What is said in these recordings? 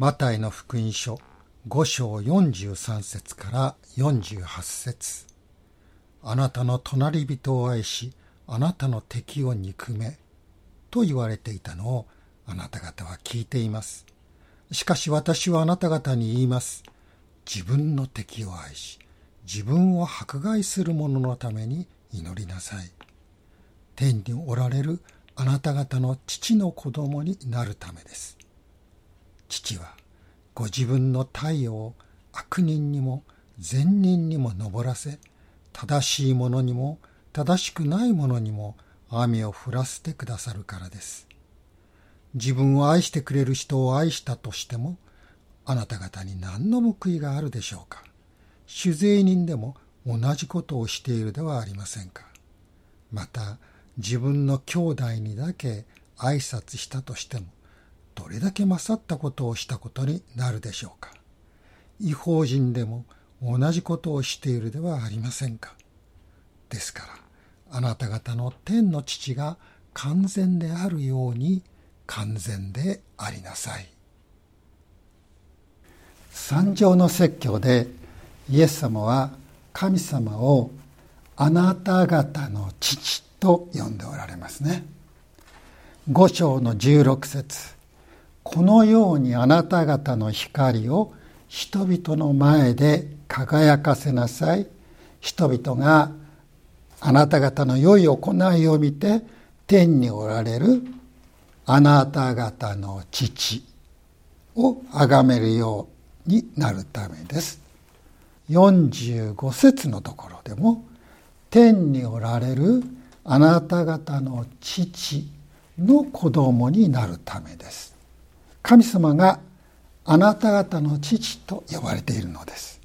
マタイの福音書5章43節から48節あなたの隣人を愛し、あなたの敵を憎め、と言われていたのをあなた方は聞いています。しかし私はあなた方に言います。自分の敵を愛し、自分を迫害する者のために祈りなさい。天におられるあなた方の父の子供になるためです。父はご自分の太陽を悪人にも善人にも昇らせ正しい者にも正しくない者にも雨を降らせてくださるからです。自分を愛してくれる人を愛したとしてもあなた方に何の報いがあるでしょうか。酒税人でも同じことをしているではありませんか。また自分の兄弟にだけ挨拶したとしてもどれだけ勝ったことをしたことになるでしょうか。違法人でも同じことをしているではありませんか。ですから、あなた方の天の父が完全であるように完全でありなさい。三条の説教でイエス様は神様をあなた方の父と呼んでおられますね。五章の十六節このようにあなた方の光を人々の前で輝かせなさい。人々があなた方の良い行いを見て天におられるあなた方の父を崇めるようになるためです。45節のところでも天におられるあなた方の父の子供になるためです。神様があなた方の父と呼ばれているのです。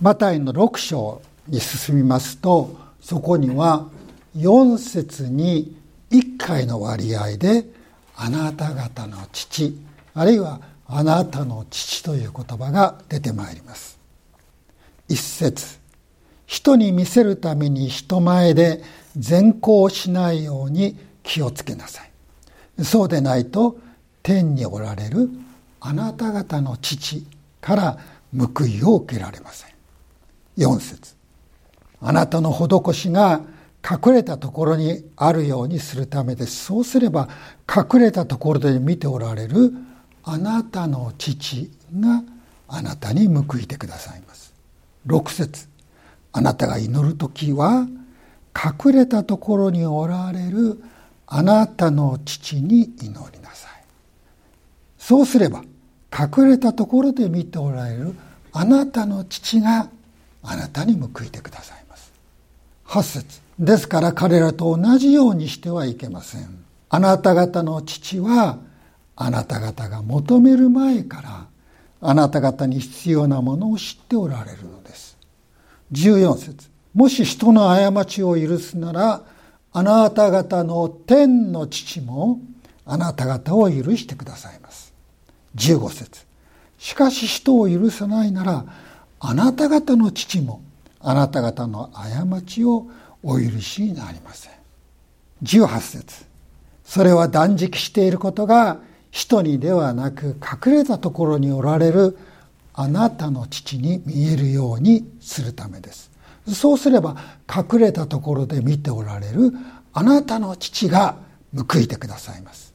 マタイの6章に進みますとそこには4節に1回の割合であなた方の父あるいはあなたの父という言葉が出てまいります。一節人に見せるために人前で善行しないように気をつけなさい。そうでないと天におられるあなた方の父から報いを受けられません。4節あなたの施しが隠れたところにあるようにするためです。そうすれば隠れたところで見ておられるあなたの父があなたに報いてくださいます。6節あなたが祈る時は隠れたところにおられるあなたの父に祈りなさいそうすれば隠れたところで見ておられるあなたの父があなたに報いてくださいます。8節ですから彼らと同じようにしてはいけません。あなた方の父はあなた方が求める前からあなた方に必要なものを知っておられるのです。14節もし人の過ちを許すならあなた方の天の父もあなた方を許してくださいます。15節。しかし人を許さないならあなた方の父もあなた方の過ちをお許しになりません。18節。それは断食していることが人にではなく隠れたところにおられるあなたの父に見えるようにするためです。そうすれば隠れたところで見ておられるあなたの父が報いてくださいます。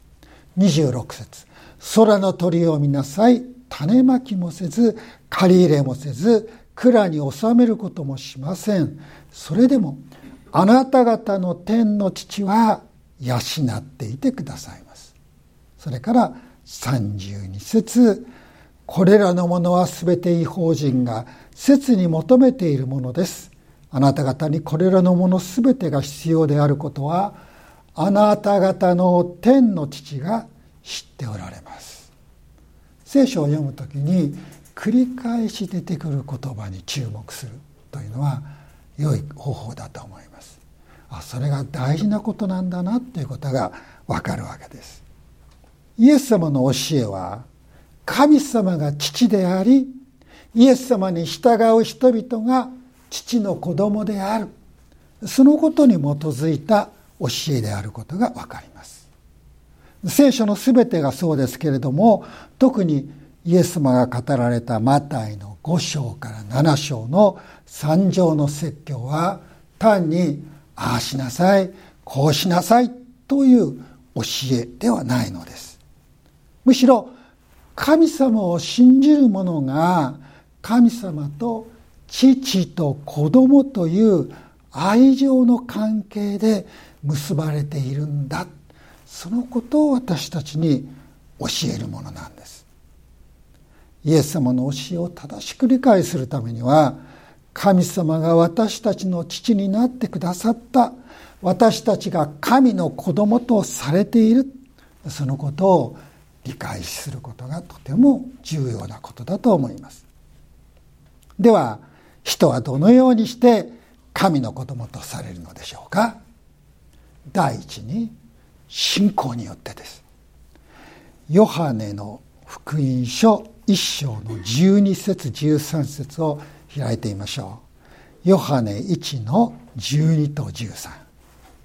26節。空の鳥を見なさい。種まきもせず借り入れもせず蔵に収めることもしません。それでもあなた方の天の父は養っていてくださいます。それから32節これらのものは全て違法人が切に求めているものです。あなた方にこれらのもの全てが必要であることはあなた方の天の父が知っておられます。聖書を読む時に繰り返し出てくる言葉に注目するというのは良い方法だと思います。あそれが大事なことなんだなということがわかるわけです。イエス様の教えは神様が父でありイエス様に従う人々が父の子供である。そのことに基づいた教えであることがわかります。聖書の全てがそうですけれども特にイエス様が語られたマタイの5章から7章の三条の説教は単にああしなさいこうしなさいという教えではないのです。むしろ神様を信じる者が神様と父と子供という愛情の関係で結ばれているんだそのことを私たちに教えるものなんです。イエス様の教えを正しく理解するためには神様が私たちの父になってくださった私たちが神の子供とされているそのことを理解することがとても重要なことだと思います。では人はどのようにして神の子供とされるのでしょうか？第一に信仰によってです。ヨハネの福音書1章の12節13節を開いてみましょう。ヨハネ1の12と13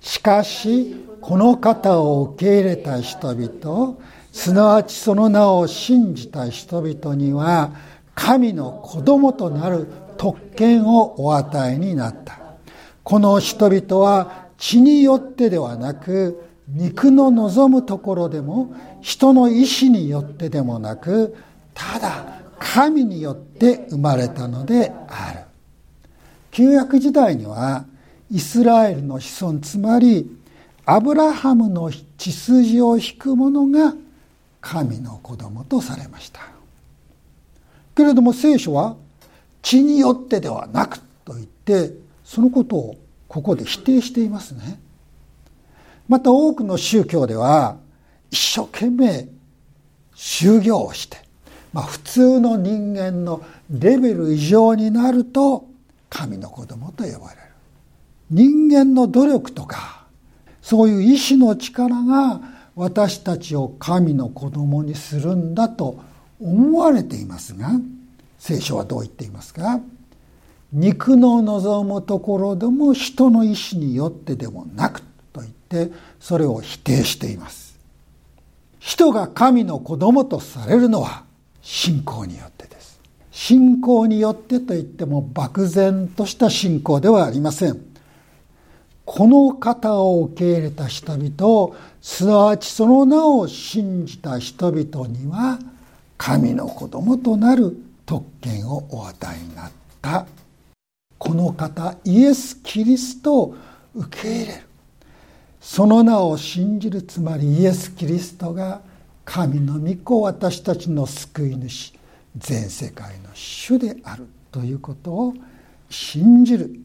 しかしこの方を受け入れた人々すなわちその名を信じた人々には神の子供となる特権をお与えになった。この人々は血によってではなく肉の望むところでも人の意志によってでもなくただ神によって生まれたのである。旧約時代にはイスラエルの子孫つまりアブラハムの血筋を引く者が神の子供とされました。けれども聖書は血によってではなくと言ってそのことをここで否定していますね。また多くの宗教では一生懸命修行をして、まあ、普通の人間のレベル以上になると神の子供と呼ばれる。人間の努力とかそういう意志の力が私たちを神の子供にするんだと思われていますが聖書はどう言っていますか？肉の望むところでも人の意志によってでもなくとってそれを否定しています。人が神の子供とされるのは信仰によってです。信仰によってと言っても漠然とした信仰ではありません。この方を受け入れた人々すなわちその名を信じた人々には神の子供となる特権をお与えになった。この方イエス・キリストを受け入れる。その名を信じるつまりイエス・キリストが神の御子私たちの救い主全世界の主であるということを信じる。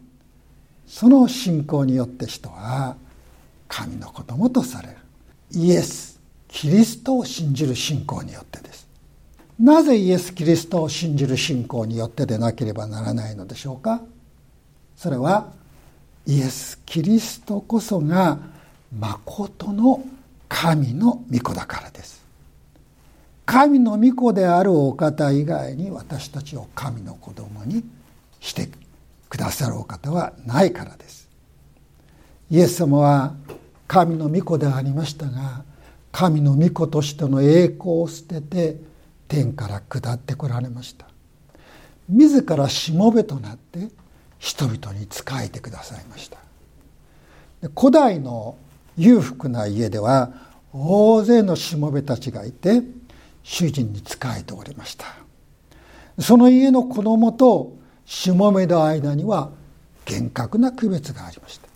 その信仰によって人は神の子供とされる。イエスキリストを信じる信仰によってです。なぜイエス・キリストを信じる信仰によってでなければならないのでしょうか。それはイエス・キリストこそがまことの神の御子だからです。神の御子であるお方以外に私たちを神の子供にしてくださるお方はないからです。イエス様は神の御子でありましたが神の御子としての栄光を捨てて天から下ってこられました。自らしもべとなって人々に仕えてくださいました。古代の裕福な家では大勢のしもべたちがいて主人に仕えておりました。その家の子供としもべの間には厳格な区別がありました。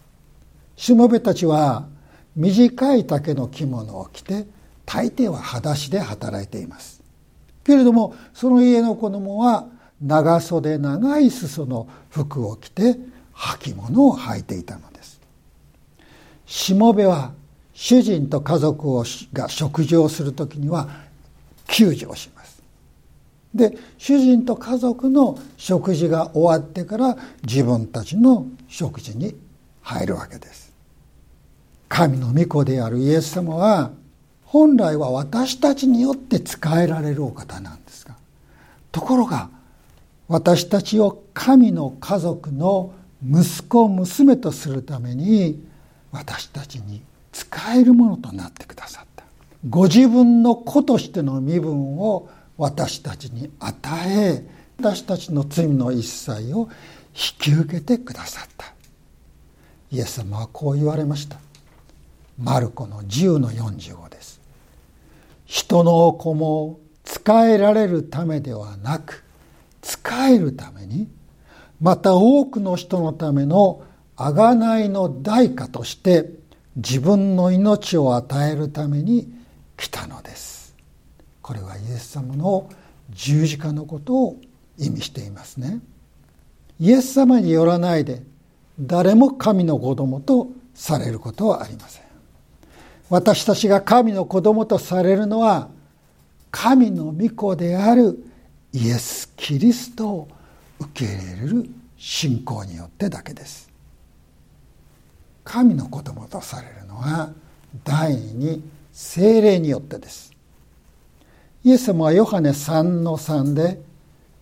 しもべたちは短い丈の着物を着て大抵は裸足で働いています。けれどもその家の子供は長袖長い裾の服を着て履物を履いていたのです。しもべは主人と家族をが食事をする時には救助をします。で主人と家族の食事が終わってから自分たちの食事に入るわけです。神の御子であるイエス様は本来は私たちによって仕えられるお方なんですがところが私たちを神の家族の息子娘とするために私たちに使えるものとなってくださった。ご自分の子としての身分を私たちに与え私たちの罪の一切を引き受けてくださった。イエス様はこう言われました。マルコの10の45です。人の子も使えられるためではなく使えるためにまた多くの人のための贖いの代価として自分の命を与えるために来たのです。これはイエス様の十字架のことを意味していますね。イエス様によらないで誰も神の子供とされることはありません。私たちが神の子供とされるのは神の御子であるイエス・キリストを受け入れる信仰によってだけです。神の子供とされるのは第二に精霊によってです。イエス様はヨハネ3の3で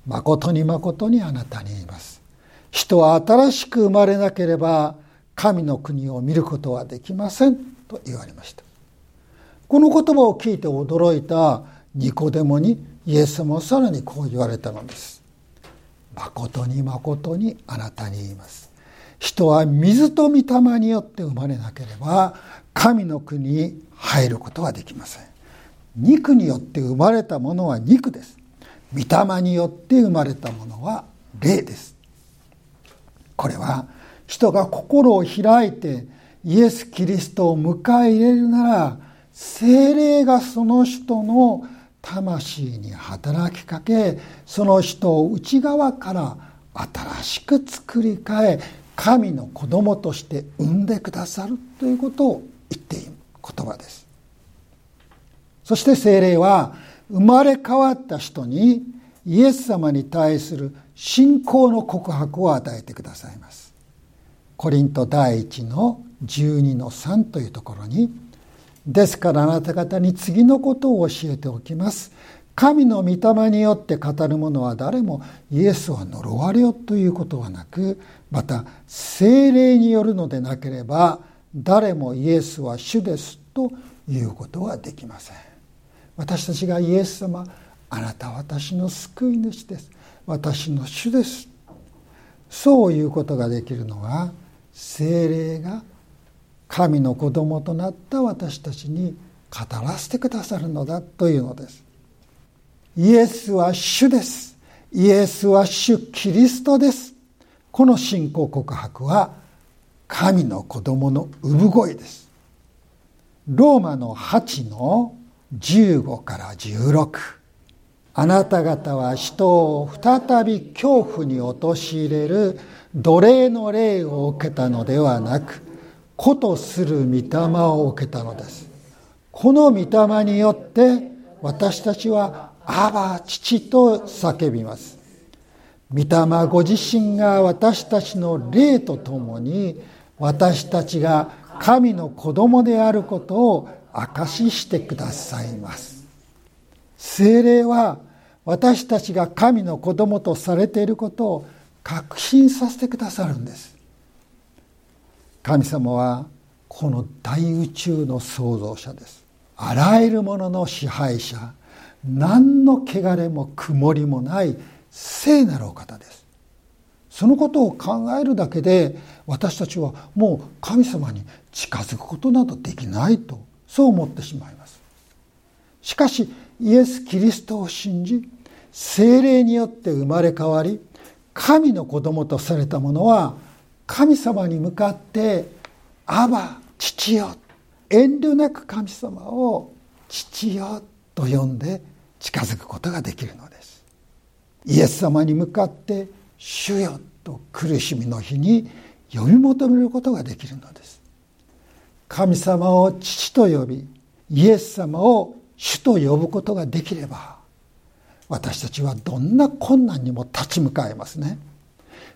誠に誠にあなたに言います。人は新しく生まれなければ神の国を見ることはできませんと言われました。この言葉を聞いて驚いたニコデモにイエス様はさらにこう言われたのです。誠に誠にあなたに言います。人は水と御霊によって生まれなければ神の国に入ることはできません。肉によって生まれたものは肉です。御霊によって生まれたものは霊です。これは人が心を開いてイエス・キリストを迎え入れるなら精霊がその人の魂に働きかけその人を内側から新しく作り変え神の子供として産んでくださるということを言っている言葉です。そして精霊は生まれ変わった人にイエス様に対する信仰の告白を与えてくださいます。コリント第一の12の3というところにですからあなた方に次のことを教えておきます。神の御霊によって語る者は誰もイエスは呪われよということはなくまた精霊によるのでなければ誰もイエスは主ですということはできません。私たちがイエス様あなたは私の救い主です。私の主です。そういうことができるのは精霊が神の子供となった私たちに語らせてくださるのだというのです。イエスは主です。イエスは主キリストです。この信仰告白は神の子供の産声です。ローマの8の15から16あなた方は人を再び恐怖に陥れる奴隷の霊を受けたのではなく子とする御霊を受けたのです。この御霊によって私たちは「アバ父」と叫びます。御霊ご自身が私たちの霊とともに私たちが神の子供であることを証ししてくださいます。精霊は私たちが神の子供とされていることを確信させてくださるんです。神様はこの大宇宙の創造者です。あらゆるものの支配者何の汚れも曇りもない聖なるお方です。そのことを考えるだけで私たちはもう神様に近づくことなどできないとそう思ってしまいます。しかしイエス・キリストを信じ精霊によって生まれ変わり神の子供とされた者は神様に向かって「アバ父よ」遠慮なく神様を「父よ」と呼んで近づくことができるのです。イエス様に向かって「主よ」と苦しみの日に呼び求めることができるのです。神様を父と呼びイエス様を主と呼ぶことができれば私たちはどんな困難にも立ち向かえますね。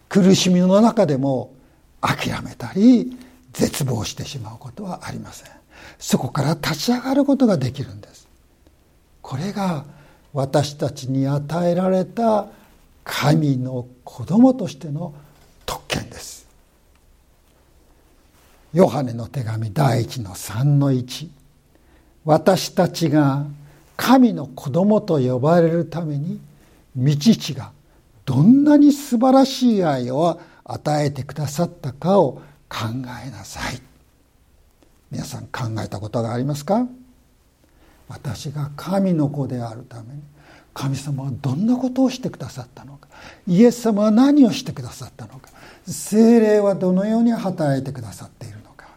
苦しみの中でも諦めたり絶望してしまうことはありません。そこから立ち上がることができるんです。これが私たちに与えられた神の子供としての特権です。ヨハネの手紙第一の3の1私たちが神の子供と呼ばれるために道父がどんなに素晴らしい愛を与えてくださったかを考えなさい。皆さん考えたことがありますか？私が神の子であるために神様はどんなことをしてくださったのかイエス様は何をしてくださったのか精霊はどのように働いてくださっているのか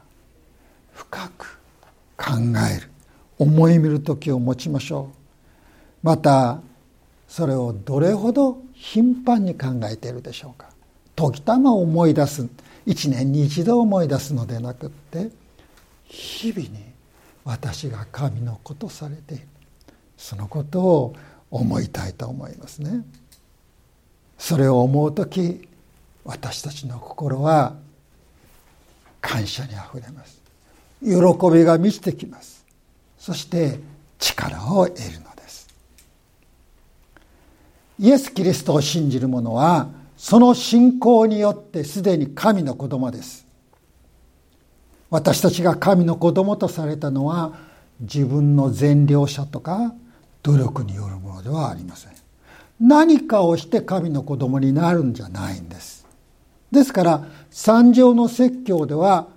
深く考える思い見る時を持ちましょう。またそれをどれほど頻繁に考えているでしょうか。時たま思い出す一年に一度思い出すのでなくって日々に私が神のことされているそのことを思いたいと思いますね。それを思う時私たちの心は感謝にあふれます。喜びが満ちてきます。そして力を得るのです。イエス・キリストを信じる者はその信仰によってすでに神の子供です。私たちが神の子供とされたのは自分の善良者とか努力によるものではありません。何かをして神の子供になるんじゃないんです。ですから三条の説教では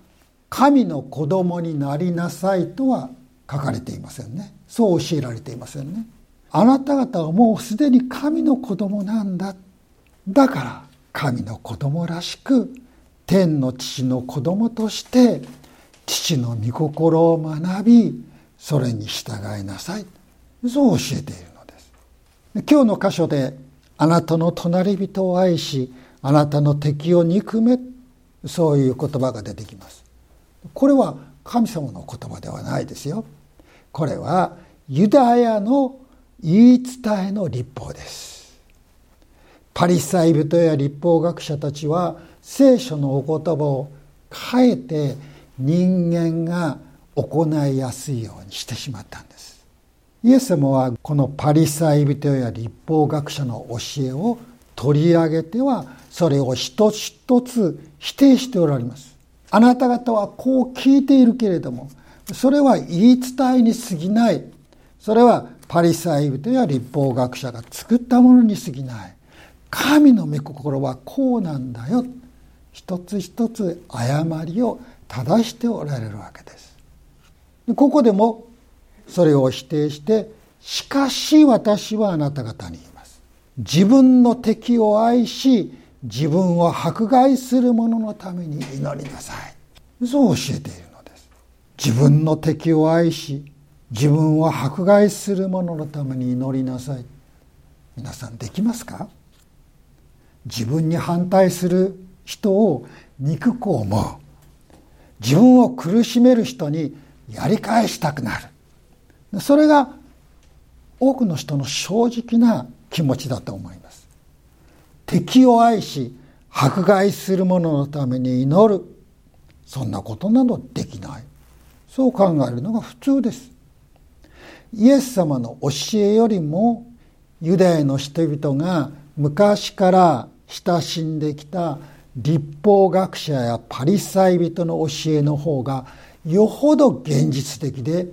神の子供になりなさいとは書かれていませんね。そう教えられていませんね。あなた方はもうすでに神の子供なんだ。だから神の子供らしく天の父の子供として父の御心を学びそれに従いなさい。そう教えているのです。今日の箇所であなたの隣人を愛しあなたの敵を憎めそういう言葉が出てきます。これは神様の言葉ではないですよ。これはユダヤの言い伝えの立法です。パリサイ人や立法学者たちは聖書のお言葉を変えて人間が行いやすいようにしてしまったんです。イエス様はこのパリサイ人や立法学者の教えを取り上げてはそれを一つ一つ否定しておられます。あなた方はこう聞いているけれどもそれは言い伝えに過ぎない。それはパリサイ人や立法学者が作ったものに過ぎない。神の御心はこうなんだよ。一つ一つ誤りを正しておられるわけです。ここでもそれを否定してしかし私はあなた方に言います。自分の敵を愛し自分を迫害する者のために祈りなさい。そう教えているのです。自分の敵を愛し自分を迫害する者のために祈りなさい。皆さんできますか？自分に反対する人を憎く思う。自分を苦しめる人にやり返したくなる。それが多くの人の正直な気持ちだと思います。敵を愛し迫害する者のために祈る。そんなことなどできない。そう考えるのが普通です。イエス様の教えよりもユダヤの人々が昔から親しんできた立法学者やパリサイ人の教えの方がよほど現実的で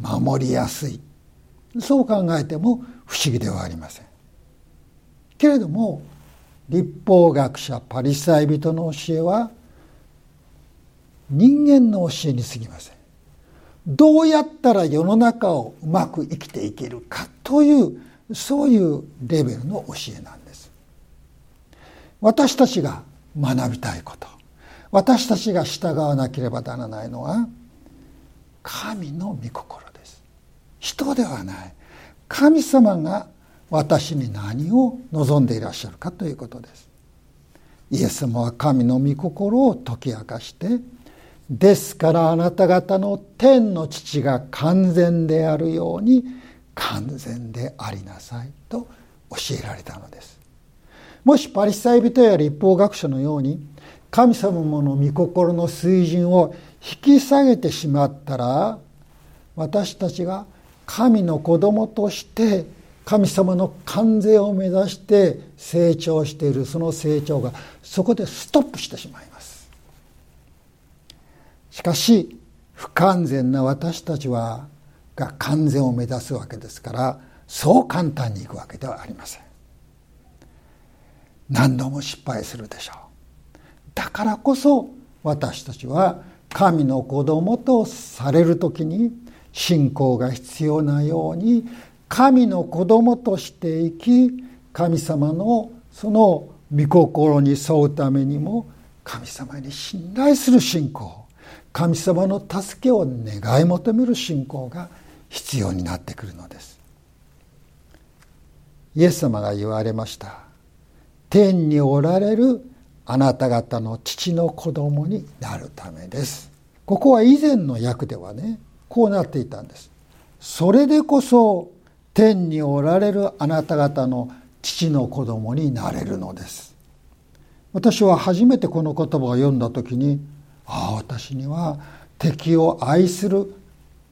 守りやすい。そう考えても不思議ではありません。けれども立法学者パリサイ人の教えは人間の教えに過ぎません。どうやったら世の中をうまく生きていけるかというそういうレベルの教えなんです。私たちが学びたいこと。私たちが従わなければならないのは神の御心です。人ではない。神様が私に何を望んでいらっしゃるかということです。イエス様は神の御心を解き明かしてですからあなた方の天の父が完全であるように完全でありなさいと教えられたのです。もしパリサイ人や立法学者のように神様の御心の水準を引き下げてしまったら私たちが神の子供として神様の完全を目指して成長しているその成長がそこでストップしてしまいます。しかし不完全な私たちはが完全を目指すわけですからそう簡単にいくわけではありません。何度も失敗するでしょう。だからこそ私たちは神の子供とされる時に信仰が必要なように神の子供として生き神様のその御心に沿うためにも神様に信頼する信仰神様の助けを願い求める信仰が必要になってくるのです。イエス様が言われました。天におられるあなた方の父の子供になるためです。ここは以前の訳ではねこうなっていたんです。それでこそ天におられるあなた方の父の子供になれるのです。私は初めてこの言葉を読んだ時にああ私には敵を愛する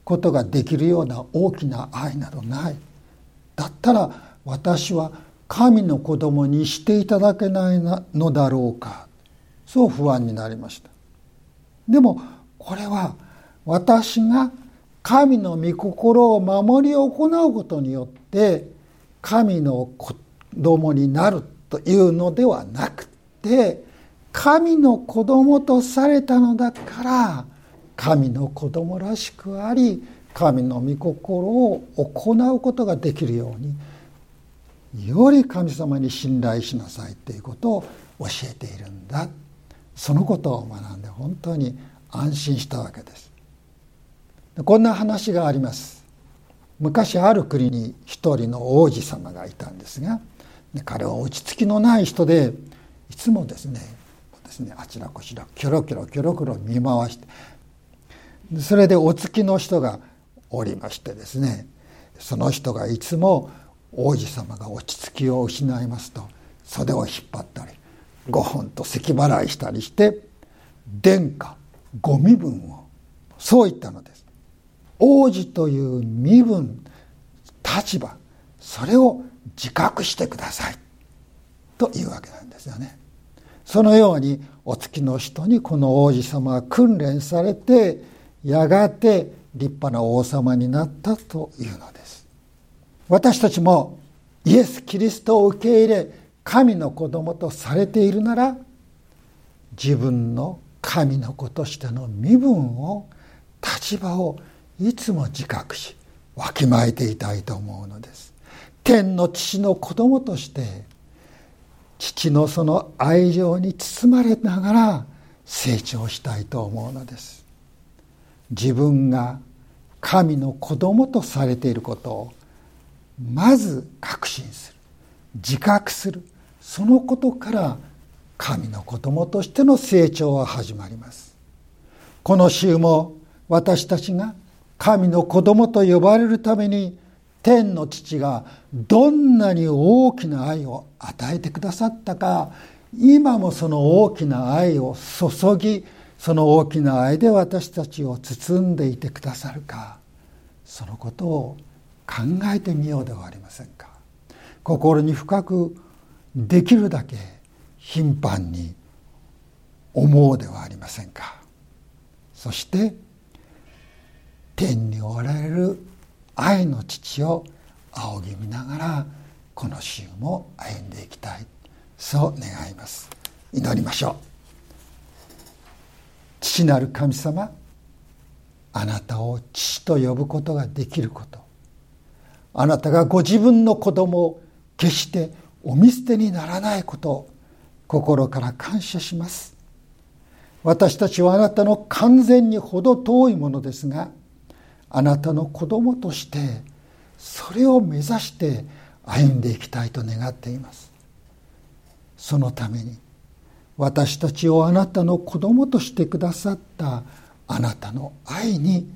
ことができるような大きな愛などない。だったら私は神の子供にしていただけないのだろうか。そう不安になりました。でもこれは私が神の御心を守り行うことによって神の子供になるというのではなくて神の子供とされたのだから神の子供らしくあり神の御心を行うことができるようにより神様に信頼しなさいということを教えているんだ。そのことを学んで本当に安心したわけです。こんな話があります。昔ある国に一人の王子様がいたんですが彼は落ち着きのない人でいつもですねですねあちらこちらキョロキョロキョロキョロ見回してそれでお付きの人がおりましてですねその人がいつも王子様が落ち着きを失いますと袖を引っ張ったりご本と咳払いしたりして殿下ご身分を。そう言ったのです。王子という身分立場それを自覚してください。というわけなんですよね。そのようにお月の人にこの王子様は訓練されてやがて立派な王様になったというのです。私たちもイエス・キリストを受け入れ神の子供とされているなら自分の神の子としての身分を立場をいつも自覚しわきまえていたいと思うのです。天の父の子供として父のその愛情に包まれながら成長したいと思うのです。自分が神の子供とされていることをまず確信する。自覚する。そのことから神の子供としての成長は始まります。この週も私たちが神の子供と呼ばれるために天の父がどんなに大きな愛を与えてくださったか今もその大きな愛を注ぎその大きな愛で私たちを包んでいてくださるか。そのことを考えてみようではありませんか？心に深くできるだけ頻繁に思うではありませんか？そして天におられる愛の父を仰ぎ見ながらこの週も歩んでいきたい。そう願います。祈りましょう。父なる神様あなたを父と呼ぶことができること。あなたがご自分の子供を決してお見捨てにならないことを心から感謝します。私たちはあなたの完全に程遠いものですがあなたの子供としてそれを目指して歩んでいきたいと願っています。そのために私たちをあなたの子供としてくださったあなたの愛に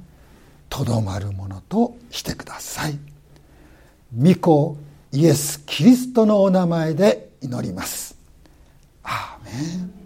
とどまるものとしてください。御子イエス・キリストのお名前で祈ります。アーメン。